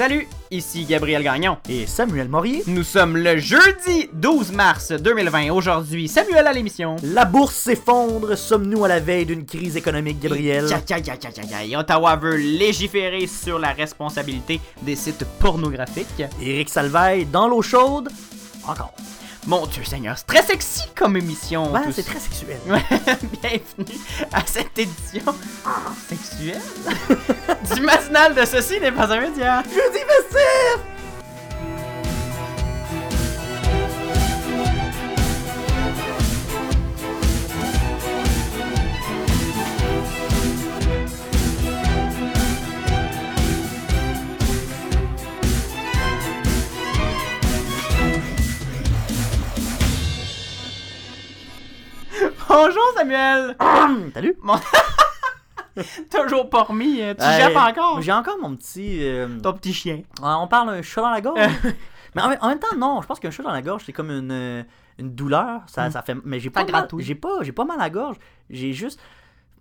Salut, ici Gabriel Gagnon. Et Samuel Morier. Nous sommes le jeudi 12 mars 2020. Aujourd'hui, Samuel à l'émission. La bourse s'effondre. Sommes-nous à la veille d'une crise économique, Gabriel? Tcha. Ottawa veut légiférer sur la responsabilité des sites pornographiques. Éric Salvaille dans l'eau chaude. Encore. Mon Dieu Seigneur, c'est très sexy comme émission. Tout c'est très sexuel. Bienvenue à cette édition sexuelle du matinal de ceci n'est pas un média. Jeudi festif Bonjour Samuel. Salut. Toujours pas remis, euh, tu Hey, jappes encore. J'ai encore mon petit. euh, Ton petit chien. ouais, On parle d'un chat dans la gorge. mais en, en même temps, non. Je pense qu'un chat dans la gorge, c'est comme une, euh, une douleur. Ça, ça fait. Mais j'ai pas, mal- j'ai pas, j'ai pas mal à la gorge. J'ai juste.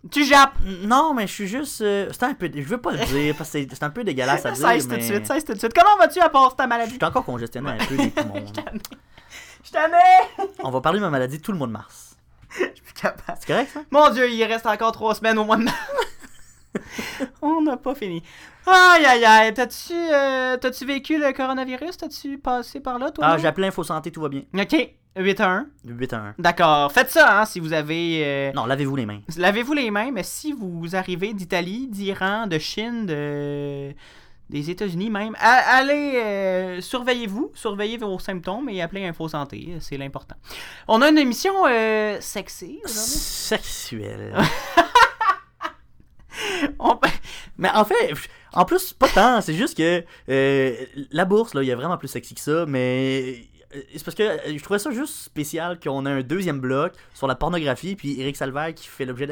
Tu jappes. Non, mais je suis juste. euh, c'est un peu. Je veux pas le dire parce que c'est un peu dégueulasse à dire. Cesse tout de mais suite, cesse tout de suite. Comment vas-tu à part ta Je maladie? suis encore congestionné un peu poumons. Je t'en ai. On va parler de ma maladie tout le mois de mars. Je suis plus capable. C'est correct, ça? Mon Dieu, il reste encore trois semaines au mois de mars. On n'a pas fini. Aïe, aïe, aïe. T'as-tu euh, t'as-tu vécu le coronavirus? T'as-tu passé par là, toi? Ah, j'ai appelé Info Santé, tout va bien. Ok, 8 à 1. 8 à 1. D'accord. Faites ça, hein, si vous avez... euh, Non, lavez-vous les mains. Lavez-vous les mains, mais si vous arrivez d'Italie, d'Iran, de Chine, de... des États-Unis même, allez, euh, surveillez-vous, surveillez vos symptômes et appelez Info Santé, c'est l'important. On a une émission euh, sexy aujourd'hui. Sexuel. On- mais en fait, en plus, pas tant. C'est juste que euh, la bourse, là, il y a vraiment plus sexy que ça, mais. euh, C'est parce que je trouvais ça juste spécial qu'on a un deuxième bloc sur la pornographie, puis Eric Salvaire qui fait l'objet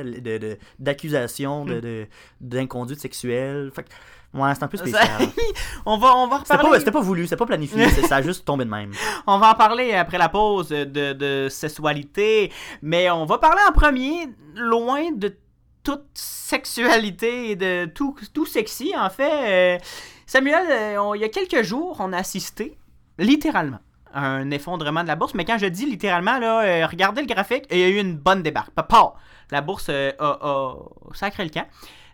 d'accusations de, de, d'inconduite sexuelle. Fait que, ouais, c'est un peu spécial. On va, on va reparler. pas, c'était pas voulu, c'était pas planifié, c'est- ça a juste tombé de même. On va en parler après la pause de, de sexualité, mais on va parler en premier, loin de toute sexualité et de tout, tout sexy. En fait, euh, Samuel, euh, on- il y a quelques jours, on a assisté, littéralement, à un effondrement de la bourse. Mais quand je dis littéralement, là, euh, regardez le graphique, il y a eu une bonne débarque. Papa, la bourse a, a sacré le camp.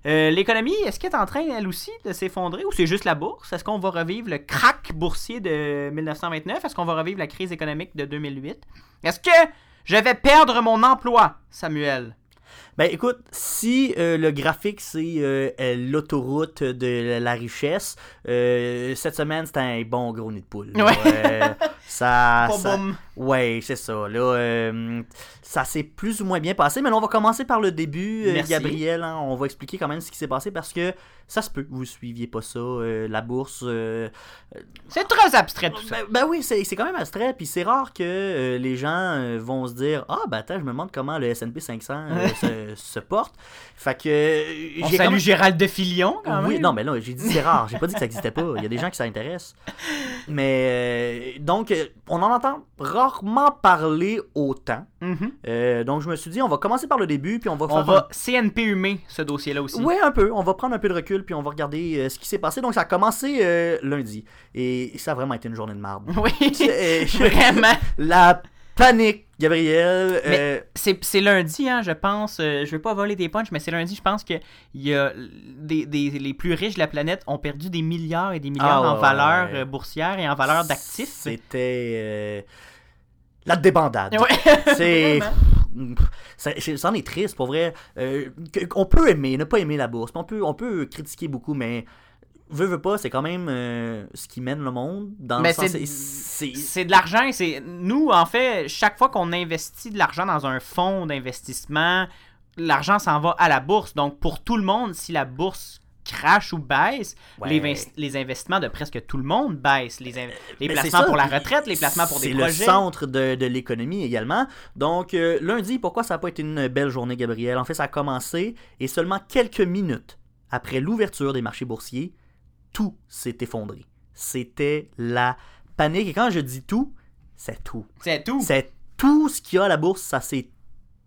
Euh, L'économie, est-ce qu'elle est en train, elle aussi, de s'effondrer ou c'est juste la bourse? Est-ce qu'on va revivre le crack boursier de 1929? Est-ce qu'on va revivre la crise économique de 2008? Est-ce que je vais perdre mon emploi, Samuel? Ben écoute, si euh, le graphique c'est euh, l'autoroute de la richesse, euh, cette semaine c'était un bon gros nid de poule. Ouais. Ça, ça- ouais, c'est ça. Là, euh, ça s'est plus ou moins bien passé, mais là, on va commencer par le début, euh. Gabriel. hein. on va expliquer quand même ce qui s'est passé parce que ça se peut, vous suiviez pas ça, euh, la bourse. C'est très abstrait tout ça. ben, ben oui, c'est quand même abstrait, puis c'est rare que les gens vont se dire Ah, ben attends, je me demande comment le S&P 500 euh, se, se porte. Fait que. On j'ai salue quand même- Gérald de Filion, quand Oui, même. non, mais là, j'ai dit c'est rare, j'ai pas dit que ça existait pas. Il y a des gens qui s'intéressent. Mais. donc, euh, on en entend rarement parler autant. Mhm. Euh, donc, je me suis dit, on va commencer par le début, puis on va On faire. va CNP humer ce dossier-là aussi. Oui, un peu. On va prendre un peu de recul, puis on va regarder euh, ce qui s'est passé. Donc, ça a commencé euh, lundi. Et ça a vraiment été une journée de marde. Oui, vraiment. La panique, Gabriel. Euh, C'est lundi, hein, je pense. euh, je vais pas voler des punchs, mais c'est lundi, je pense que y a des, des- les plus riches de la planète ont perdu des milliards et des milliards Ah, en ouais, valeur ouais. euh, boursière et en valeur d'actifs. C'était euh, la débandade. Ouais. C'est. C'en est triste, pour vrai. On peut aimer, ne pas aimer la bourse. On peut, on peut critiquer beaucoup, mais. Veux, veux pas, c'est quand même euh, ce qui mène le monde. Dans Mais le c'est- de l'argent. c'est Nous, en fait, chaque fois qu'on investit de l'argent dans un fonds d'investissement, l'argent s'en va à la bourse. Donc, pour tout le monde, si la bourse crache ou baisse, Ouais. les, les investissements de presque tout le monde baissent. Les, in- les placements ça, pour la retraite, les placements pour des C'est le projets. centre de, de l'économie également. Donc, euh, lundi, pourquoi ça n'a pas été une belle journée, Gabriel? En fait, ça a commencé et seulement quelques minutes après l'ouverture des marchés boursiers, tout s'est effondré. C'était la panique. Et quand je dis tout, c'est tout. C'est tout. C'est tout ce qu'il y a à la bourse, ça s'est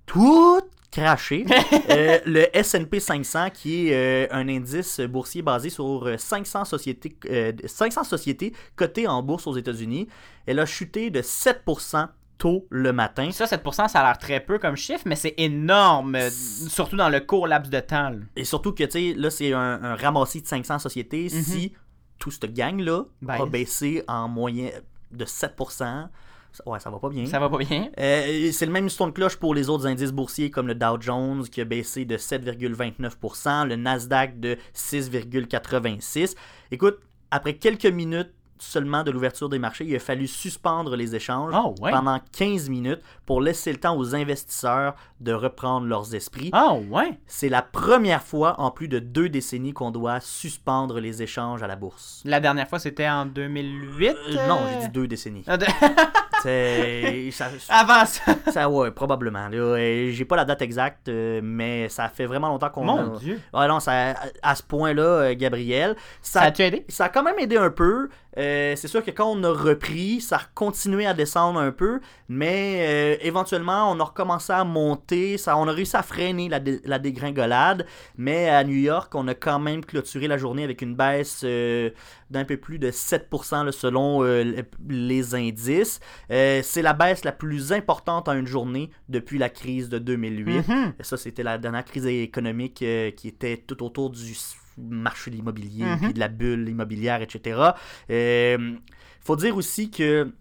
tout craché. Euh, le S&P 500, qui est euh, un indice boursier basé sur euh, 500 sociétés, euh, 500 sociétés cotées en bourse aux États-Unis, elle a chuté de 7% tôt le matin. Ça, 7%, ça a l'air très peu comme chiffre, mais c'est énorme, euh, surtout dans le court laps de temps. là. Et surtout que, tu sais, là, c'est un, un ramassis de 500 sociétés. Si tout ce gang-là Ben. a baissé en moyenne de 7%, ça- ouais, ça va pas bien. Ça va pas bien. Euh, c'est le même son de cloche pour les autres indices boursiers comme le Dow Jones qui a baissé de 7,29%, le Nasdaq de 6,86%. Écoute, après quelques minutes seulement de l'ouverture des marchés, il a fallu suspendre les échanges Ah ouais. pendant 15 minutes pour laisser le temps aux investisseurs de reprendre leurs esprits. Ah ouais. C'est la première fois en plus de deux décennies qu'on doit suspendre les échanges à la bourse. La dernière fois, c'était en 2008. Euh, non, j'ai dit deux décennies. Ah, ça- Avant ça. Ça, ouais, probablement. Euh, J'ai pas la date exacte, euh, mais ça fait vraiment longtemps qu'on. Mon a- Dieu. Ouais, non, ça, à ce point-là, euh, Gabriel, Ça ça, a-tu aidé? ça a quand même aidé un peu. Euh, c'est sûr que quand on a repris, ça a continué à descendre un peu, mais euh, éventuellement, on a recommencé à monter. Ça, on a réussi à freiner la, dé- la dégringolade, mais à New York, on a quand même clôturé la journée avec une baisse euh, d'un peu plus de 7% là, selon le- les indices. C'est la baisse la plus importante en une journée depuis la crise de 2008. Mhm. Ça, c'était la dernière crise économique qui était tout autour du marché de l'immobilier, Mhm. puis de la bulle immobilière, etc. Il faut dire aussi que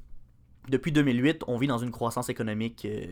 depuis 2008, on vit dans une croissance économique euh,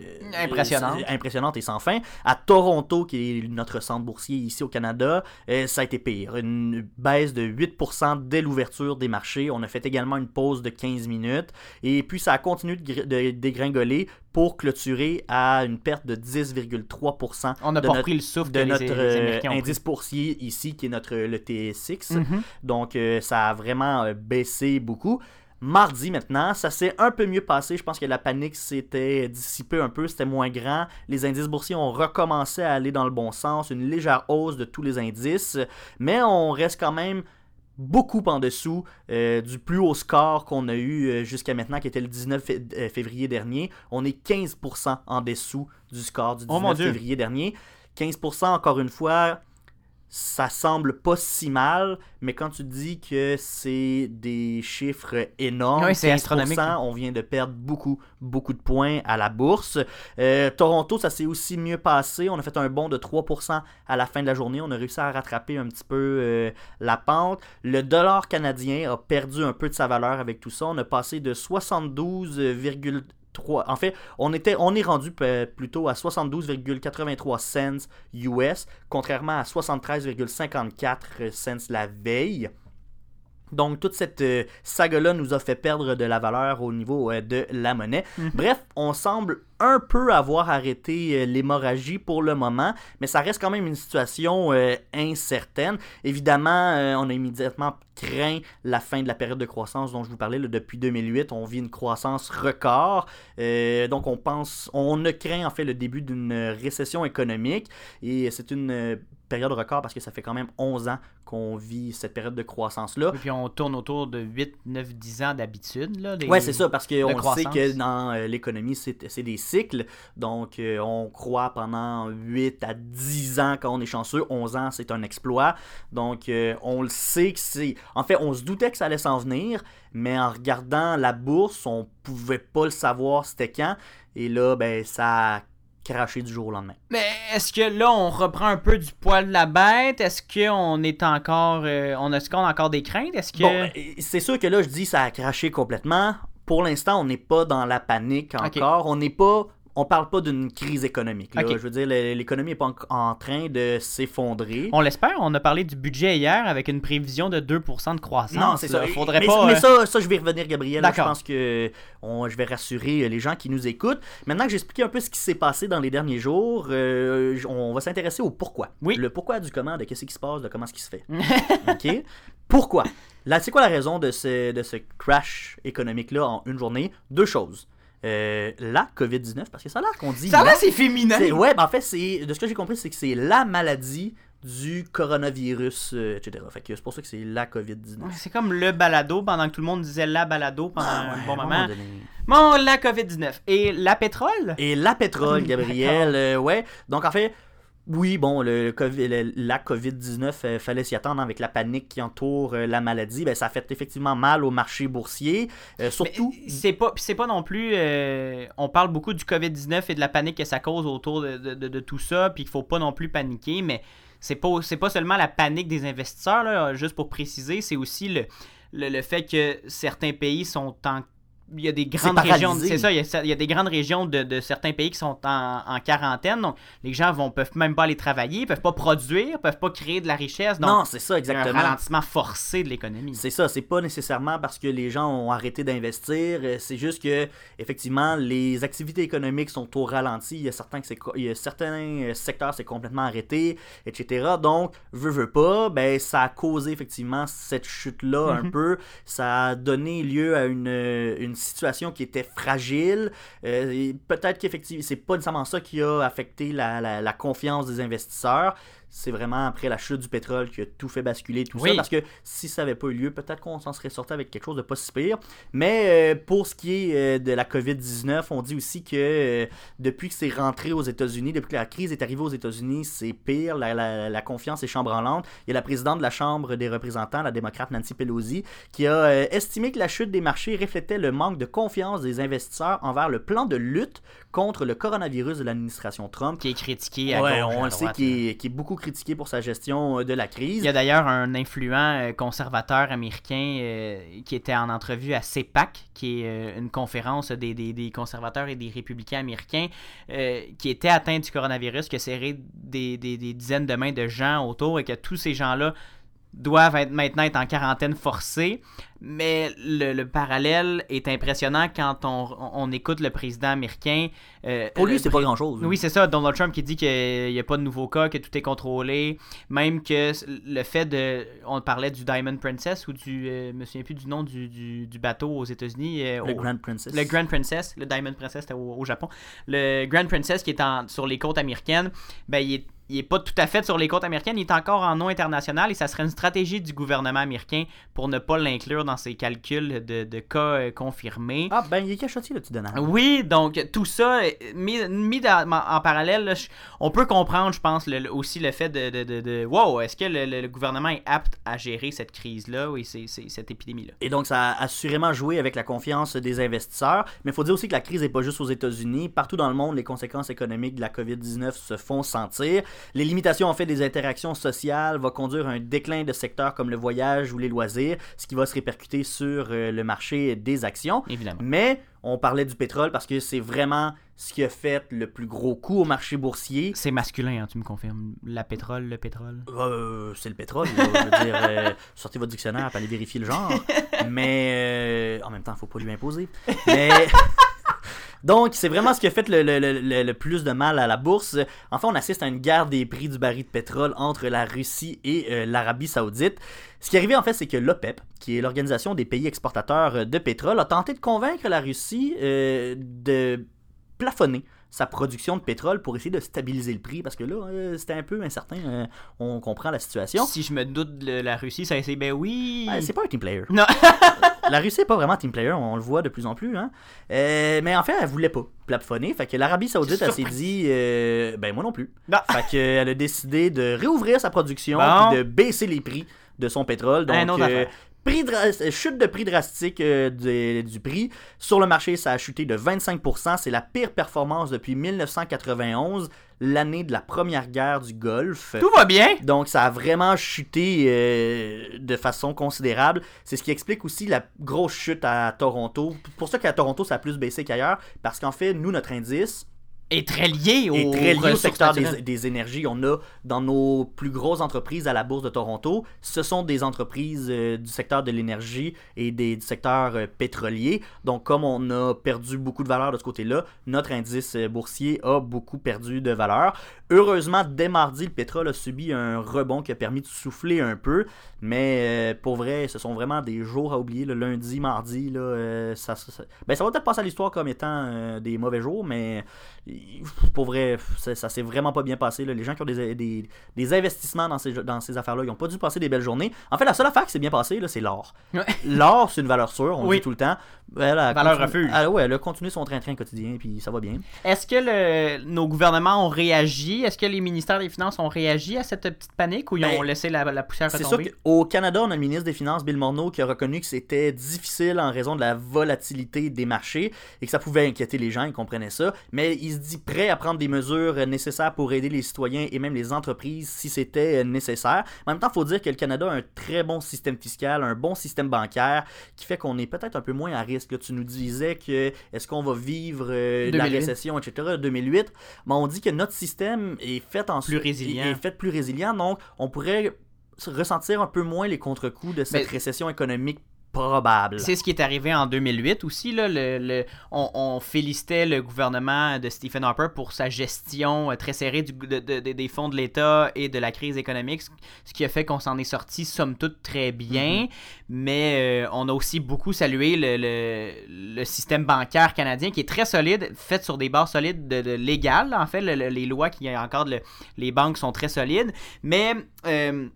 Impressionnante. euh, impressionnante et sans fin. À Toronto, qui est notre centre boursier ici au Canada, euh, ça a été pire. Une baisse de 8% dès l'ouverture des marchés. On a fait également une pause de 15 minutes. Et puis, ça a continué de, gr- de dégringoler pour clôturer à une perte de 10,3% On n'a de pas notre- repris le souffle de les- notre les, euh, indice boursier ici, qui est notre le TSX. pris. Mhm. Donc, ça a vraiment baissé beaucoup. Mardi maintenant, ça s'est un peu mieux passé. Je pense que la panique s'était dissipée un peu, c'était moins grand. Les indices boursiers ont recommencé à aller dans le bon sens, une légère hausse de tous les indices, mais on reste quand même beaucoup en dessous euh, du plus haut score qu'on a eu euh, jusqu'à maintenant, qui était le 19 fé- euh, février dernier. On est 15% en dessous du score du Oh mon 19 Dieu. février dernier. 15% encore une fois, ça semble pas si mal, mais quand tu dis que c'est des chiffres énormes, Oui, c'est 15%, astronomique. on vient de perdre beaucoup, beaucoup de points à la bourse. Euh, Toronto, ça s'est aussi mieux passé. On a fait un bond de 3% à la fin de la journée. On a réussi à rattraper un petit peu euh, la pente. Le dollar canadien a perdu un peu de sa valeur avec tout ça. On a passé de 72,3 en fait, on, était, on est rendu p- plutôt à 72,83 cents US, contrairement à 73,54 cents la veille. Donc, toute cette euh, saga-là nous a fait perdre de la valeur au niveau euh, de la monnaie. Mhm. Bref, on semble un peu avoir arrêté euh, l'hémorragie pour le moment, mais ça reste quand même une situation euh, incertaine. Évidemment, euh, on a immédiatement craint la fin de la période de croissance dont je vous parlais. là, depuis 2008, on vit une croissance record. Euh, donc, on pense, on a craint en fait le début d'une récession économique. Et c'est une période record parce que ça fait quand même 11 ans qu'on vit cette période de croissance-là. Et puis on tourne autour de 8, 9, 10 ans d'habitude. Ouais, c'est ça, parce qu'on sait que dans euh, l'économie, c'est c'est des cycles. Donc, euh, on croit pendant 8 à 10 ans quand on est chanceux. 11 ans, c'est un exploit. Donc, euh, on le sait que c'est. En fait, on se doutait que ça allait s'en venir, mais en regardant la bourse, on pouvait pas le savoir c'était quand. Et là, ben, ça a craché du jour au lendemain. Mais est-ce que là, on reprend un peu du poil de la bête? Est-ce qu'on est encore. euh, on Est-ce qu'on a encore des craintes? Est-ce que. Bon, euh, c'est sûr que là, je dis ça a craché complètement. Pour l'instant, on n'est pas dans la panique encore. On n'est pas. On parle pas d'une crise économique. là. Je veux dire, l'é- l'économie n'est pas en, en train de s'effondrer. On l'espère, on a parlé du budget hier avec une prévision de 2% de croissance. Non, c'est ça. Faudrait mais, pas. mais euh, ça, ça, je vais y revenir, Gabriel. Je pense que on- je vais rassurer les gens qui nous écoutent. Maintenant que j'ai expliqué un peu ce qui s'est passé dans les derniers jours, euh, on va s'intéresser au pourquoi. Oui. Le pourquoi du comment, de qu'est-ce qui se passe, de comment ce qui se fait. OK? Pourquoi? Là, c'est quoi la raison de ce, de ce crash économique-là en une journée? Deux choses. Euh, la COVID-19, parce que ça a l'air qu'on dit... Ça va, c'est féminin. Ouais, ben en fait, c'est de ce que j'ai compris, c'est que c'est la maladie du coronavirus, euh, etc. Fait que c'est pour ça que c'est la COVID-19. C'est comme le balado pendant que tout le monde disait la balado pendant Ah, un ouais, bon un moment. moment donné. Bon, la COVID-19. Et la pétrole? Et la pétrole. Gabriel, euh, ouais. Donc en fait, oui, bon, le, COVID le- la COVID-19, euh, fallait s'y attendre avec la panique qui entoure euh, la maladie. Ben, ça fait effectivement mal au marché boursier. Euh, surtout, Mais C'est pas, c'est pas non plus. euh, on parle beaucoup du COVID-19 et de la panique que ça cause autour de, de- de- de tout ça, puis qu'il faut pas non plus paniquer, mais c'est pas, c'est pas seulement la panique des investisseurs, là, juste pour préciser, c'est aussi le, le, le fait que certains pays sont en. Il y a des grandes régions, c'est ça, il y, a, il y a des grandes régions de, de certains pays qui sont en, en quarantaine, donc les gens vont peuvent même pas aller travailler, peuvent pas produire, peuvent pas créer de la richesse, donc non, c'est ça, a un exactement. ralentissement forcé de l'économie. C'est ça, c'est pas nécessairement parce que les gens ont arrêté d'investir, euh, c'est juste que effectivement les activités économiques sont au ralenti, il y a certains que il y a certains euh, secteurs c'est complètement arrêté, etc. Donc veut veut pas, ben ça a causé effectivement cette chute là un Mhm. peu, ça a donné lieu à une, une situation qui était fragile. Euh, peut-être qu'effectivement c'est pas nécessairement ça qui a affecté la- la confiance des investisseurs. C'est vraiment après la chute du pétrole que tout fait basculer tout ça. Parce que si ça n'avait pas eu lieu, peut-être qu'on s'en serait sorti avec quelque chose de pas si pire. Mais euh, pour ce qui est euh, de la COVID-19, on dit aussi que euh, depuis que c'est rentré aux États-Unis, depuis que la crise est arrivée aux États-Unis, c'est pire. La, la- la confiance est chambranlante. Il y a la présidente de la Chambre des représentants, la démocrate Nancy Pelosi, qui a estimé que la chute des marchés reflétait le manque de confiance des investisseurs envers le plan de lutte contre le coronavirus de l'administration Trump. Qui est critiqué à Ouais, gauche, on le sait qui est, qui est beaucoup critiqué pour sa gestion euh, de la crise. Il y a d'ailleurs un influent euh, conservateur américain euh, qui était en entrevue à CEPAC, qui est une conférence des, des- conservateurs et des républicains américains, qui était atteint du coronavirus, qui a serré des, des- des dizaines de mains de gens autour et que tous ces gens-là doivent être, maintenant être en quarantaine forcée. Mais le, le parallèle est impressionnant quand on, on écoute le président américain. euh, Pour lui, le c'est pas grand-chose. oui, c'est ça. Donald Trump qui dit qu'il n'y a pas de nouveaux cas, que tout est contrôlé. Même que le fait de. On parlait du Diamond Princess ou du. euh, je me souviens plus du nom du, du, du bateau aux États-Unis. euh, le au- Grand Princess. le Grand Princess, le Diamond Princess c'était au, au Japon. Le Grand Princess qui est en, sur les côtes américaines, ben il est, il est pas tout à fait sur les côtes américaines, il est encore en nom international et ça serait une stratégie du gouvernement américain pour ne pas l'inclure dans ses calculs de, de cas euh, confirmés. Ah, ben, il est cachotier, le petit Donald. Oui, donc tout ça, euh, mis, mis dans- en parallèle, là, on peut comprendre, je pense, le- aussi le fait de, de, de, de- wow, est-ce que le, gouvernement est apte à gérer cette crise-là et c'est- cette épidémie-là? Et donc, ça a assurément joué avec la confiance des investisseurs. Mais il faut dire aussi que la crise n'est pas juste aux États-Unis. Partout dans le monde, les conséquences économiques de la COVID-19 se font sentir. Les limitations en fait des interactions sociales vont conduire à un déclin de secteurs comme le voyage ou les loisirs, ce qui va se répercuter sur euh, le marché des actions. Évidemment. Mais on parlait du pétrole parce que c'est vraiment ce qui a fait le plus gros coup au marché boursier. C'est masculin, hein, tu me confirmes. La pétrole, le pétrole. Euh, c'est le pétrole, là, je veux dire, euh, sortez votre dictionnaire aller vérifier le genre. Mais euh, en même temps, faut pas lui imposer. Mais donc, c'est vraiment ce qui a fait le, plus de mal à la bourse. Enfin, on assiste à une guerre des prix du baril de pétrole entre la Russie et euh, l'Arabie Saoudite. Ce qui est arrivé en fait, c'est que l'OPEP, qui est l'organisation des pays exportateurs euh, de pétrole, a tenté de convaincre la Russie euh, de plafonner sa production de pétrole pour essayer de stabiliser le prix parce que là euh, c'était un peu incertain euh, on comprend la situation Si je me doute de la Russie, ça essaie, ben oui. C'est pas un team player Non. la Russie est pas vraiment team player on le voit de plus en plus hein. Euh, mais en fait elle voulait pas plafonner fait que l'Arabie Saoudite elle s'est dit ben moi non plus Non. fait qu'elle a décidé de réouvrir sa production Bon. puis de baisser les prix de son pétrole donc euh. Prix dra- chute de prix drastique euh, du, du prix. Sur le marché, ça a chuté de 25%. C'est la pire performance depuis 1991, l'année de la première guerre du Golfe. Tout va bien. Donc ça a vraiment chuté euh, de façon considérable. C'est ce qui explique aussi la grosse chute à Toronto. Pour ça qu'à Toronto, ça a plus baissé qu'ailleurs. Parce qu'en fait, nous, notre indice, Est très lié au, est très lié au ressources secteur des, énergies. On a dans nos plus grosses entreprises à la bourse de Toronto, ce sont des entreprises euh, du secteur de l'énergie et des, du secteur euh, pétrolier. Donc, comme on a perdu beaucoup de valeur de ce côté-là, notre indice euh, boursier a beaucoup perdu de valeur. Heureusement, dès mardi, le pétrole a subi un rebond qui a permis de souffler un peu. Mais euh, pour vrai, ce sont vraiment des jours à oublier. Le lundi, mardi, là, ça, ça- ça- ben, ça va peut-être passer à l'histoire comme étant des mauvais jours, mais pour vrai, ça, ça s'est vraiment pas bien passé. là. Les gens qui ont des, des, des investissements dans ces, dans ces affaires-là, ils ont pas dû passer des belles journées. En fait, la seule affaire qui s'est bien passée, c'est l'or. Ouais. L'or, c'est une valeur sûre, on le Oui. dit tout le temps. Elle a Valeur continu- refuge. Ah, ouais, elle a continué son train-train quotidien, puis ça va bien. Est-ce que le- nos gouvernements ont réagi? Est-ce que les ministères des Finances ont réagi à cette petite panique ou ils ont Ben, laissé la, la poussière C'est sûr retomber? qu'au Canada, on a le ministre des Finances, Bill Morneau, qui a reconnu que c'était difficile en raison de la volatilité des marchés et que ça pouvait inquiéter les gens, il comprenait ça, mais il se dit prêt à prendre des mesures euh, nécessaires pour aider les citoyens et même les entreprises si c'était euh, nécessaire. En même temps, il faut dire que le Canada a un très bon système fiscal, un bon système bancaire qui fait qu'on est peut-être un peu moins à risque. Là, tu nous disais que est-ce qu'on va vivre euh, la 2008. récession, etc., 2008, mais on dit que notre système est fait en Plus résilient. est fait plus résilient, donc on pourrait se ressentir un peu moins les contre-coups de cette Mais- récession économique probable. C'est ce qui est arrivé en 2008 aussi. Là, le, le- on, on félicitait le gouvernement de Stephen Harper pour sa gestion euh, très serrée du- de- de- de- des fonds de l'État et de la crise économique, ce- qui a fait qu'on s'en est sorti somme toute très bien. Mais euh, on a aussi beaucoup salué le, système bancaire canadien qui est très solide, fait sur des bases solides de, de légales. En fait, le- le- les lois qui encadrent le- les banques sont très solides. Mais... euh,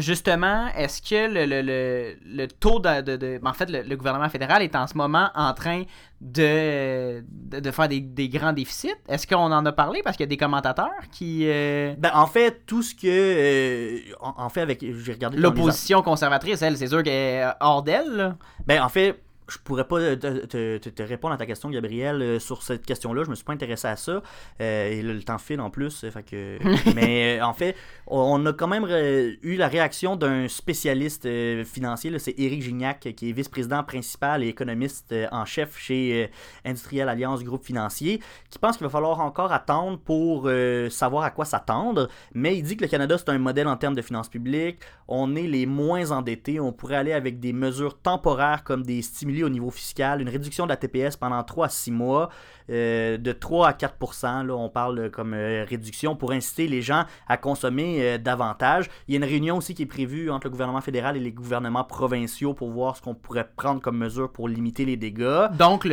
Justement, est-ce que le, le- le- le taux de, de- de- En fait, le, gouvernement fédéral est en ce moment en train de, de, de faire des, des grands déficits? Est-ce qu'on en a parlé? Parce qu'il y a des commentateurs qui... euh, Ben, en fait, tout ce que. euh, en, en fait, avec. J'ai regardé. L'opposition conservatrice, elle, c'est sûr qu'elle est hors d'elle. Ben, en fait, je pourrais pas te, te- répondre à ta question, Gabriel, euh, sur cette question-là. Je me suis pas intéressé à ça. Euh, et là, le temps file en plus. euh, Fait que... Mais euh, en fait, on a quand même eu la réaction d'un spécialiste euh, financier. C'est Éric Gignac, qui est vice-président principal et économiste en chef chez Industriel Alliance Groupe Financier, qui pense qu'il va falloir encore attendre pour savoir à quoi s'attendre. Mais il dit que le Canada, c'est un modèle en termes de finances publiques. On est les moins endettés. On pourrait aller avec des mesures temporaires comme des stimuli au niveau fiscal, une réduction de la TPS pendant 3 à 6 mois, de 3 à 4 là, on parle euh, comme euh, réduction pour inciter les gens à consommer euh, davantage. Il y a une réunion aussi qui est prévue entre le gouvernement fédéral et les gouvernements provinciaux pour voir ce qu'on pourrait prendre comme mesure pour limiter les dégâts. Donc,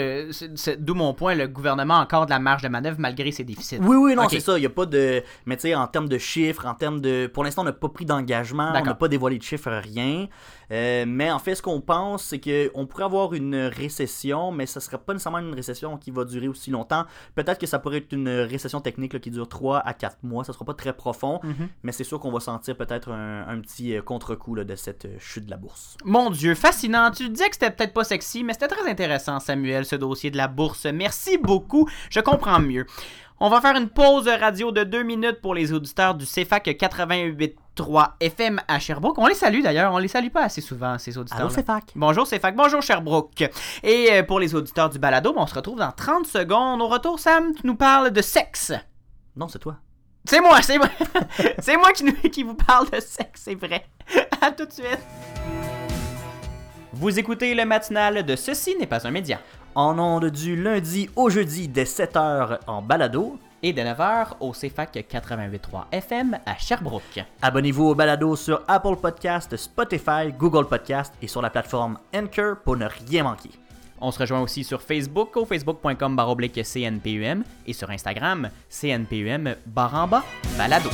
d'où mon point, le gouvernement a encore de la marge de manœuvre malgré ses déficits. Oui, oui, non, c'est ça. Il n'y a pas de. Mais tu sais, en termes de chiffres, en termes de. Pour l'instant, on n'a pas pris d'engagement, on n'a pas dévoilé de chiffres, rien. Euh, mais en fait, ce qu'on pense, c'est qu'on pourrait avoir une récession, mais ce ne sera pas nécessairement une récession qui va durer aussi longtemps. Peut-être que ça pourrait être une récession technique là, qui dure 3 à 4 mois. Ça ne sera pas très profond, Mhm. mais c'est sûr qu'on va sentir peut-être un, un petit euh, contre-coup de cette euh, chute de la bourse. Mon Dieu, fascinant. Tu disais que c'était peut-être pas sexy, mais c'était très intéressant, Samuel, ce dossier de la bourse. Merci beaucoup. Je comprends mieux. On va faire une pause radio de deux minutes pour les auditeurs du CFAC 88.3 FM à Sherbrooke. On les salue d'ailleurs. On les salue pas assez souvent, ces auditeurs. Allô, c'est fac. Bonjour CFAC, bonjour Sherbrooke. Et euh, pour les auditeurs du balado, on se retrouve dans 30 secondes. Au retour, Sam, tu nous parles de sexe. Non, c'est toi. C'est moi, c'est moi. c'est moi qui, nous- qui vous parle de sexe, c'est vrai. à tout de suite. Vous écoutez le matinal de Ceci n'est pas un média. En ondes du lundi au jeudi dès 7h en balado, Et de 9h au CFAC 88.3 FM à Sherbrooke. Abonnez-vous au balado sur Apple Podcast, Spotify, Google Podcast et sur la plateforme Anchor pour ne rien manquer. On se rejoint aussi sur Facebook au facebook.com baroblique CNPUM et sur Instagram CNPUM baramba balado.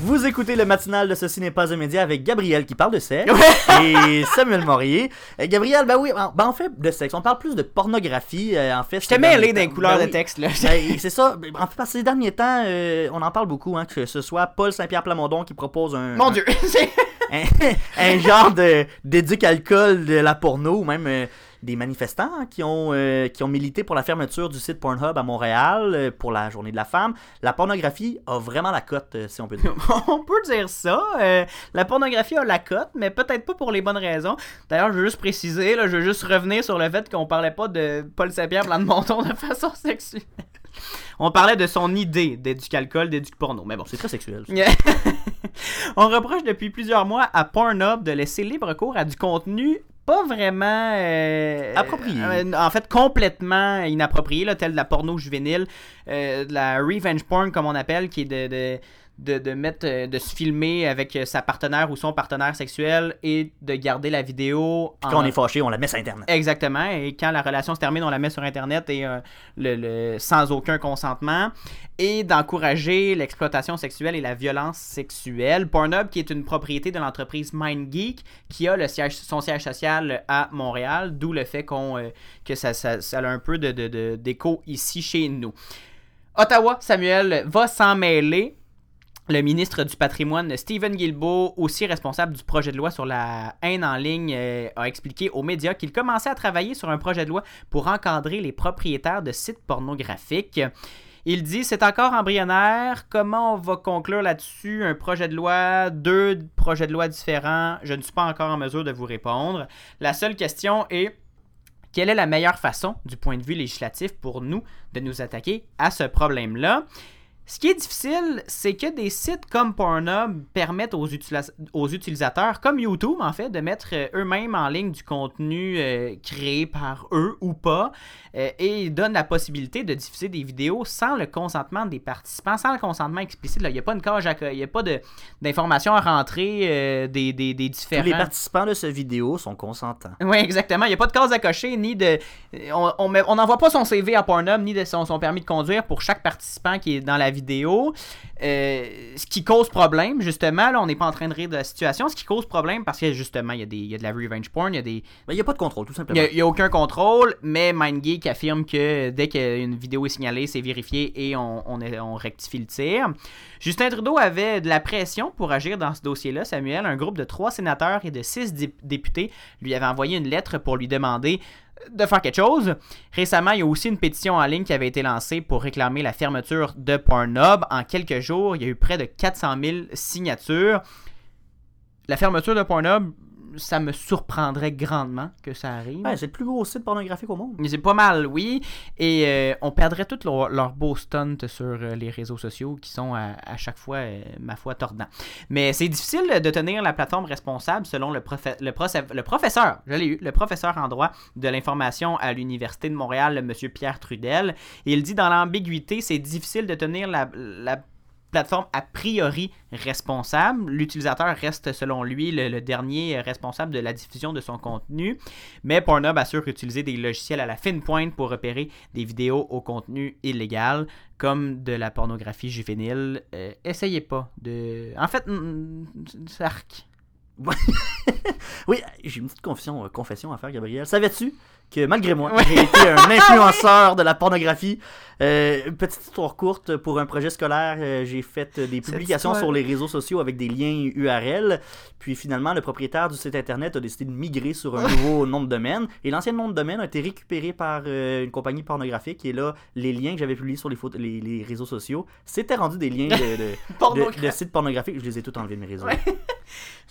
Vous écoutez le matinal de Ceci n'est pas un média avec Gabriel qui parle de sexe et Samuel Morier. Euh, Gabriel, ben oui, en, ben en fait de sexe, on parle plus de pornographie. euh, en fait, Je t'ai mêlé d'un couleur de texte là. Ben, c'est ça. Ben, En fait, parce que ces derniers temps, euh, on en parle beaucoup, hein, que ce soit Paul Saint-Pierre Plamondon qui propose un, Mon Dieu, un, un genre de d'éduc-alcool de la porno, ou même euh, des manifestants qui ont, euh, qui ont milité pour la fermeture du site Pornhub à Montréal euh, pour la journée de la femme. La pornographie a vraiment la cote, euh, si on peut dire. on peut dire ça. euh, la pornographie a la cote, mais peut-être pas pour les bonnes raisons. D'ailleurs, je veux juste préciser, là, je veux juste revenir sur le fait qu'on parlait pas de Paul Saint-Pierre Blanc de Monton de façon sexuelle. On parlait de son idée d'éduc-alcool, d'éduc-porno, mais bon. C'est très sexuel. On reproche depuis plusieurs mois à Pornhub de laisser libre cours à du contenu pas vraiment euh, Approprié. euh, en fait complètement inapproprié là, tel de la porno juvénile, euh, de la revenge porn comme on appelle, qui est de, de, de, de mettre, euh, de se filmer avec euh, sa partenaire ou son partenaire sexuel et de garder la vidéo. Puis en- quand on est fâché, on la met sur Internet. Exactement. Et quand la relation se termine, on la met sur Internet et euh, le, le- sans aucun consentement. Et d'encourager l'exploitation sexuelle et la violence sexuelle. Pornhub, qui est une propriété de l'entreprise MindGeek, qui a le siège, son siège social à Montréal, d'où le fait qu'on, euh, que ça, ça- ça a un peu de, de- de- d'écho ici chez nous. Ottawa, Samuel, va s'en mêler. Le ministre du patrimoine, Stephen Guilbeault, aussi responsable du projet de loi sur la haine en ligne, euh, a expliqué aux médias qu'il commençait à travailler sur un projet de loi pour encadrer les propriétaires de sites pornographiques. Il dit c'est encore embryonnaire. Comment on va conclure là-dessus? Un projet de loi, deux projets de loi différents. Je ne suis pas encore en mesure de vous répondre. La seule question est quelle est la meilleure façon, du point de vue législatif, pour nous de nous attaquer à ce problème-là? Ce qui est difficile, c'est que des sites comme Pornhub permettent aux, aux utilisateurs, comme YouTube en fait, de mettre euh, eux-mêmes en ligne du contenu euh, créé par eux ou pas, euh, et ils donnent la possibilité de diffuser des vidéos sans le consentement des participants, sans le consentement explicite. là. Il n'y a pas une cage à il n'y a pas d'informations à rentrer euh, des, des, des Tous différents. les participants de cette vidéo sont consentants. Oui, exactement. Il n'y a pas de case à cocher, ni de. On on met- on n'envoie pas son CV à Pornhub, ni de son, son permis de conduire pour chaque participant qui est dans la vidéo. Euh, ce qui cause problème, justement, là, on n'est pas en train de rire de la situation. Ce qui cause problème, parce que justement, il y, a des- il y a de la revenge porn, il y a des. Ben, Il n'y a pas de contrôle, tout Il simplement. n'y a, aucun contrôle, mais MindGeek affirme que dès qu'une vidéo est signalée, c'est vérifié et on, on rectifie le tir. Justin Trudeau avait de la pression pour agir dans ce dossier-là. Samuel, un groupe de trois sénateurs et de six dé- députés lui avait envoyé une lettre pour lui demander de faire quelque chose. Récemment, il y a aussi une pétition en ligne qui avait été lancée pour réclamer la fermeture de Pornhub. En quelques jours, il y a eu près de 400 000 signatures. La fermeture de Pornhub, ça me surprendrait grandement que ça arrive. Ouais, c'est le plus gros site pornographique au monde. Mais c'est pas mal, oui. Et euh, on perdrait tous leurs leur beaux stunts sur euh, les réseaux sociaux qui sont à, à chaque fois, euh, ma foi, tordants. Mais c'est difficile de tenir la plateforme responsable selon le, professeur, je l'ai eu, le professeur en droit de l'information à l'Université de Montréal, monsieur Pierre Trudel. Il dit dans l'ambiguïté, c'est difficile de tenir la, la plateforme a priori responsable. L'utilisateur reste, selon lui, le, dernier responsable de la diffusion de son contenu. Mais Pornhub assure utiliser des logiciels à la fine pointe pour repérer des vidéos au contenu illégal, comme de la pornographie juvénile. Euh, essayez pas de. En fait, mm, c'est arc. Oui, j'ai une petite confession, euh, confession à faire, Gabriel. Savais-tu que malgré moi, Ouais. j'ai été un influenceur de la pornographie? Euh, une petite histoire courte pour un projet scolaire. euh, j'ai fait euh, des publications sur les réseaux sociaux avec des liens URL. Puis finalement, le propriétaire du site internet a décidé de migrer sur un nouveau nom de domaine. Et l'ancien nom de domaine a été récupéré par euh, une compagnie pornographique. Et là, les liens que j'avais publiés sur les, photos- les, les réseaux sociaux, c'était rendu des liens de, de- de, Pornographe. de sites pornographiques. Je les ai tous enlevés de mes réseaux. Ouais.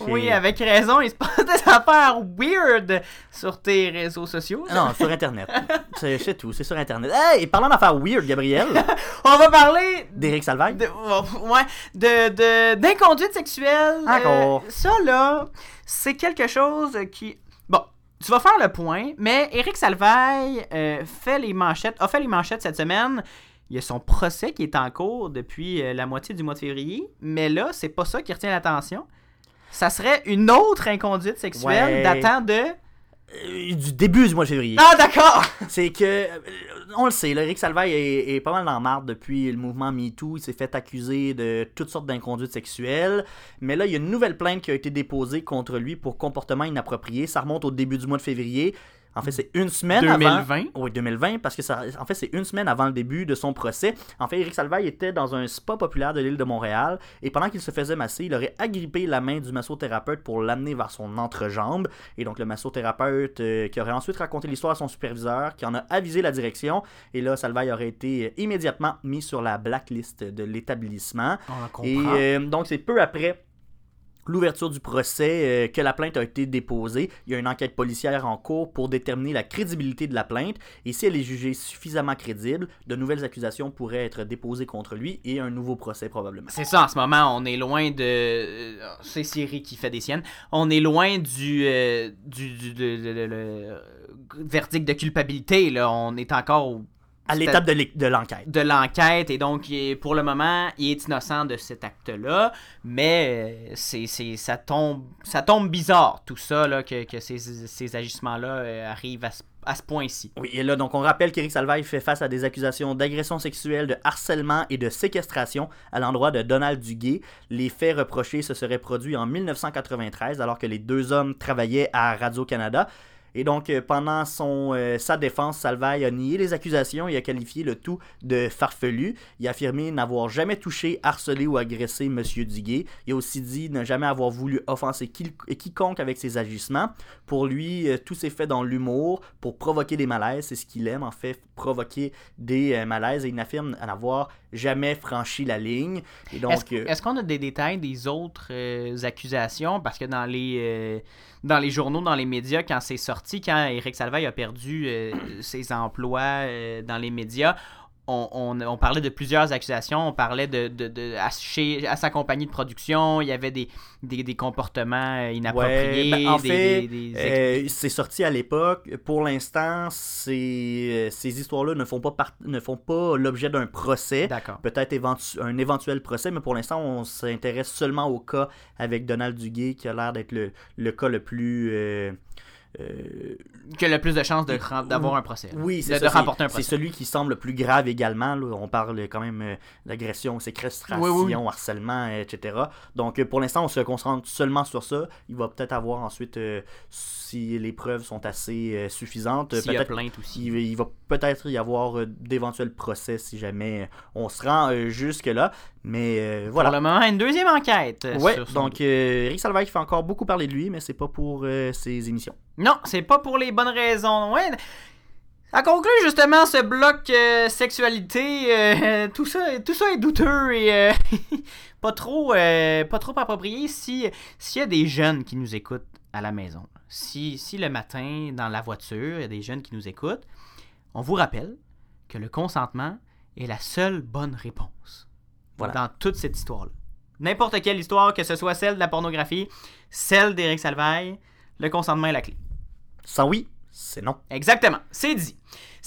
Oui, avec raison, il se passe des affaires weird sur tes réseaux sociaux. Non, sur Internet. C'est c'est tout, c'est sur Internet. Hey, et parlant d'affaires weird, Gabriel, On va parler d'Éric Salvaille. de, oh, ouais, de, de, d'inconduite sexuelle. Encore. Euh, ça, là, c'est quelque chose qui. Bon, tu vas faire le point, mais Éric Salvaille euh, fait les manchettes, a fait les manchettes cette semaine. Il y a son procès qui est en cours depuis euh, la moitié du mois de février, mais là, c'est pas ça qui retient l'attention. Ça serait une autre inconduite sexuelle Ouais. datant de. Euh, du début du mois de février. Ah, d'accord! C'est que, euh, on le sait, là, Éric Salvaille est, est pas mal dans la marde depuis le mouvement MeToo. Il s'est fait accuser de toutes sortes d'inconduites sexuelles. Mais là, il y a une nouvelle plainte qui a été déposée contre lui pour comportement inapproprié. Ça remonte au début du mois de février. En fait, c'est une semaine avant. 2020. Oui, 2020, parce que ça, en fait, c'est une semaine avant le début de son procès. En fait, Éric Salvaille était dans un spa populaire de l'île de Montréal, et pendant qu'il se faisait masser, il aurait agrippé la main du massothérapeute pour l'amener vers son entrejambe. Et donc, le massothérapeute euh, qui aurait ensuite raconté l'histoire à son superviseur, qui en a avisé la direction, et là, Salvaille aurait été euh, immédiatement mis sur la blacklist de l'établissement. Et euh, donc, c'est peu après l'ouverture du procès euh, que la plainte a été déposée. Il y a une enquête policière en cours pour déterminer la crédibilité de la plainte. Et si elle est jugée suffisamment crédible, de nouvelles accusations pourraient être déposées contre lui et un nouveau procès probablement. C'est ça, en ce moment, on est loin de. euh, C'est Siri qui fait des siennes. On est loin du. euh, de- verdict de culpabilité, là. On est encore au À l'étape de l'enquête. de l'enquête et donc pour le moment il est innocent de cet acte-là mais euh, c'est, c'est- ça tombe ça tombe bizarre tout ça là, que, que ces, ces agissements-là euh, arrivent à ce, à ce point-ci. Oui, et là, donc on rappelle qu'Éric Salvaille fait face à des accusations d'agression sexuelle, de harcèlement et de séquestration à l'endroit de Donald Duguay. Les faits reprochés se seraient produits en 1993 alors que les deux hommes travaillaient à Radio-Canada. Et donc, euh, pendant son, euh, sa défense, Salvaille a nié les accusations et a qualifié le tout de farfelu. Il a affirmé n'avoir jamais touché, harcelé ou agressé M. Duguay. Il a aussi dit ne jamais avoir voulu offenser qui- quiconque avec ses agissements. Pour lui, euh, tout s'est fait dans l'humour pour provoquer des malaises. C'est ce qu'il aime, en fait, provoquer des malaises. Et il affirme n'avoir jamais franchi la ligne. Et donc, Est-ce, euh, est-ce qu'on a des détails des autres euh, accusations? Parce que dans les, euh, dans les journaux, dans les médias, quand c'est sorti, quand Éric Salvaille a perdu euh, ses emplois dans les médias, on, on- on parlait de plusieurs accusations. On parlait de, de, de- à, chez- à sa compagnie de production, il y avait des, des, des comportements euh, inappropriés. Ouais, ben, en fait, des- des- Euh, c'est sorti à l'époque. Pour l'instant, ces, euh, ces histoires-là ne font pas, part- ne font pas l'objet d'un procès. D'accord. Peut-être éventu- un éventuel procès, mais pour l'instant, on s'intéresse seulement au cas avec Donald Duguay, qui a l'air d'être le, le cas le plus. euh, euh, Que le plus de chances de, d'avoir un procès. oui, c'est de ça, c'est- remporter un C'est procès. celui qui semble le plus grave également. là. On parle quand même euh, d'agression, séquestration, Oui, oui, harcèlement, etc. Donc euh, pour l'instant, on se concentre seulement sur ça. Il va peut-être avoir ensuite, euh, si les preuves sont assez euh, suffisantes, a peut-être plainte aussi. il, il va peut-être y avoir euh, d'éventuels procès si jamais euh, on se rend euh, jusque-là. Mais euh, voilà. Pour le moment, une deuxième enquête. euh, Ouais, sur son donc euh, Salvaille fait encore beaucoup parler de lui, mais c'est pas pour euh, ses émissions. Non, c'est pas pour les bonnes raisons. Ouais. Ça conclut justement ce bloc sexualité. tout, ça, tout ça est douteux et pas, trop, pas trop approprié. Si S'il y a des jeunes qui nous écoutent à la maison, si, si le matin, dans la voiture, il y a des jeunes qui nous écoutent, on vous rappelle que le consentement est la seule bonne réponse Voilà. dans toute cette histoire-là. N'importe quelle histoire, que ce soit celle de la pornographie, celle d'Éric Salvaille, le consentement est la clé. Sans oui, c'est non. Exactement, c'est dit.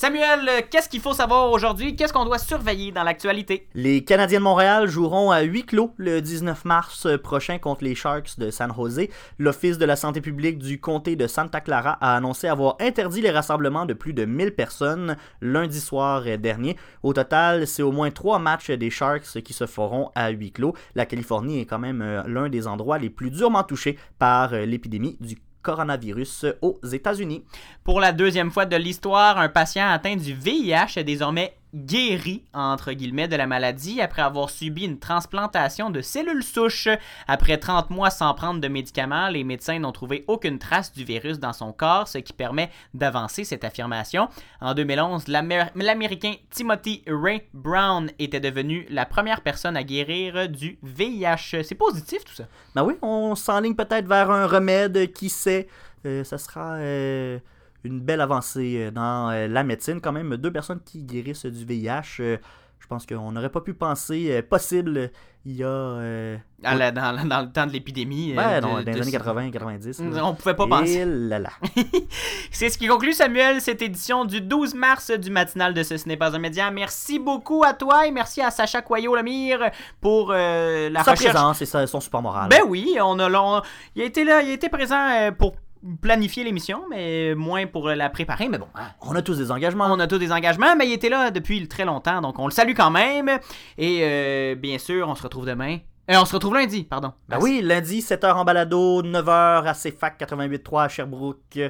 Samuel, euh, qu'est-ce qu'il faut savoir aujourd'hui? Qu'est-ce qu'on doit surveiller dans l'actualité? Les Canadiens de Montréal joueront à huis clos le 19 mars prochain contre les Sharks de San Jose. L'Office de la santé publique du comté de Santa Clara a annoncé avoir interdit les rassemblements de plus de 1000 personnes lundi soir dernier. Au total, c'est au moins trois matchs des Sharks qui se feront à huis clos. La Californie est quand même euh, l'un des endroits les plus durement touchés par euh, l'épidémie du coronavirus aux États-Unis. Pour la deuxième fois de l'histoire, un patient atteint du VIH est désormais guéri, entre guillemets, de la maladie après avoir subi une transplantation de cellules souches. Après 30 mois sans prendre de médicaments, les médecins n'ont trouvé aucune trace du virus dans son corps, ce qui permet d'avancer cette affirmation. En 2011, l'Amer- l'Américain Timothy Ray Brown était devenu la première personne à guérir du VIH. C'est positif tout ça? Ben oui, on s'enligne peut-être vers un remède, qui sait? Euh, ça sera euh, une belle avancée euh, dans euh, la médecine. Quand même, deux personnes qui guérissent du VIH. euh, je pense qu'on n'aurait pas pu penser euh, possible il y a. euh, la- dans, dans le temps de l'épidémie. euh, de- dans les années 80-90. On pouvait pas penser. Là là. C'est ce qui conclut, Samuel, cette édition du 12 mars du matinal de Ce n'est pas un média. Merci beaucoup à toi et merci à Sacha Coyot-Lemire pour la Sa recherche. présence et son support moral. Ben oui, on a, on- il a été là, il a été présent pour planifier l'émission, mais moins pour la préparer. Mais bon, hein, On a tous des engagements. on a tous des engagements, mais il était là depuis très longtemps, donc on le salue quand même. Et euh, bien sûr, on se retrouve demain. Euh, on se retrouve lundi, pardon. Ben oui, lundi, 7h en balado, 9h à CFAC 88.3 à Sherbrooke.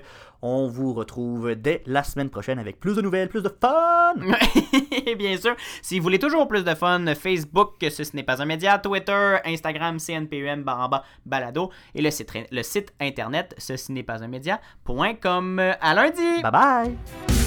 On vous retrouve dès la semaine prochaine avec plus de nouvelles, plus de fun. Bien sûr, si vous voulez toujours plus de fun, Facebook, ce, ce n'est pas un média, Twitter, Instagram, CNPUM, baramba, balado, et le site, le site internet, ce, ce n'est pas un média.com. À lundi! Bye bye.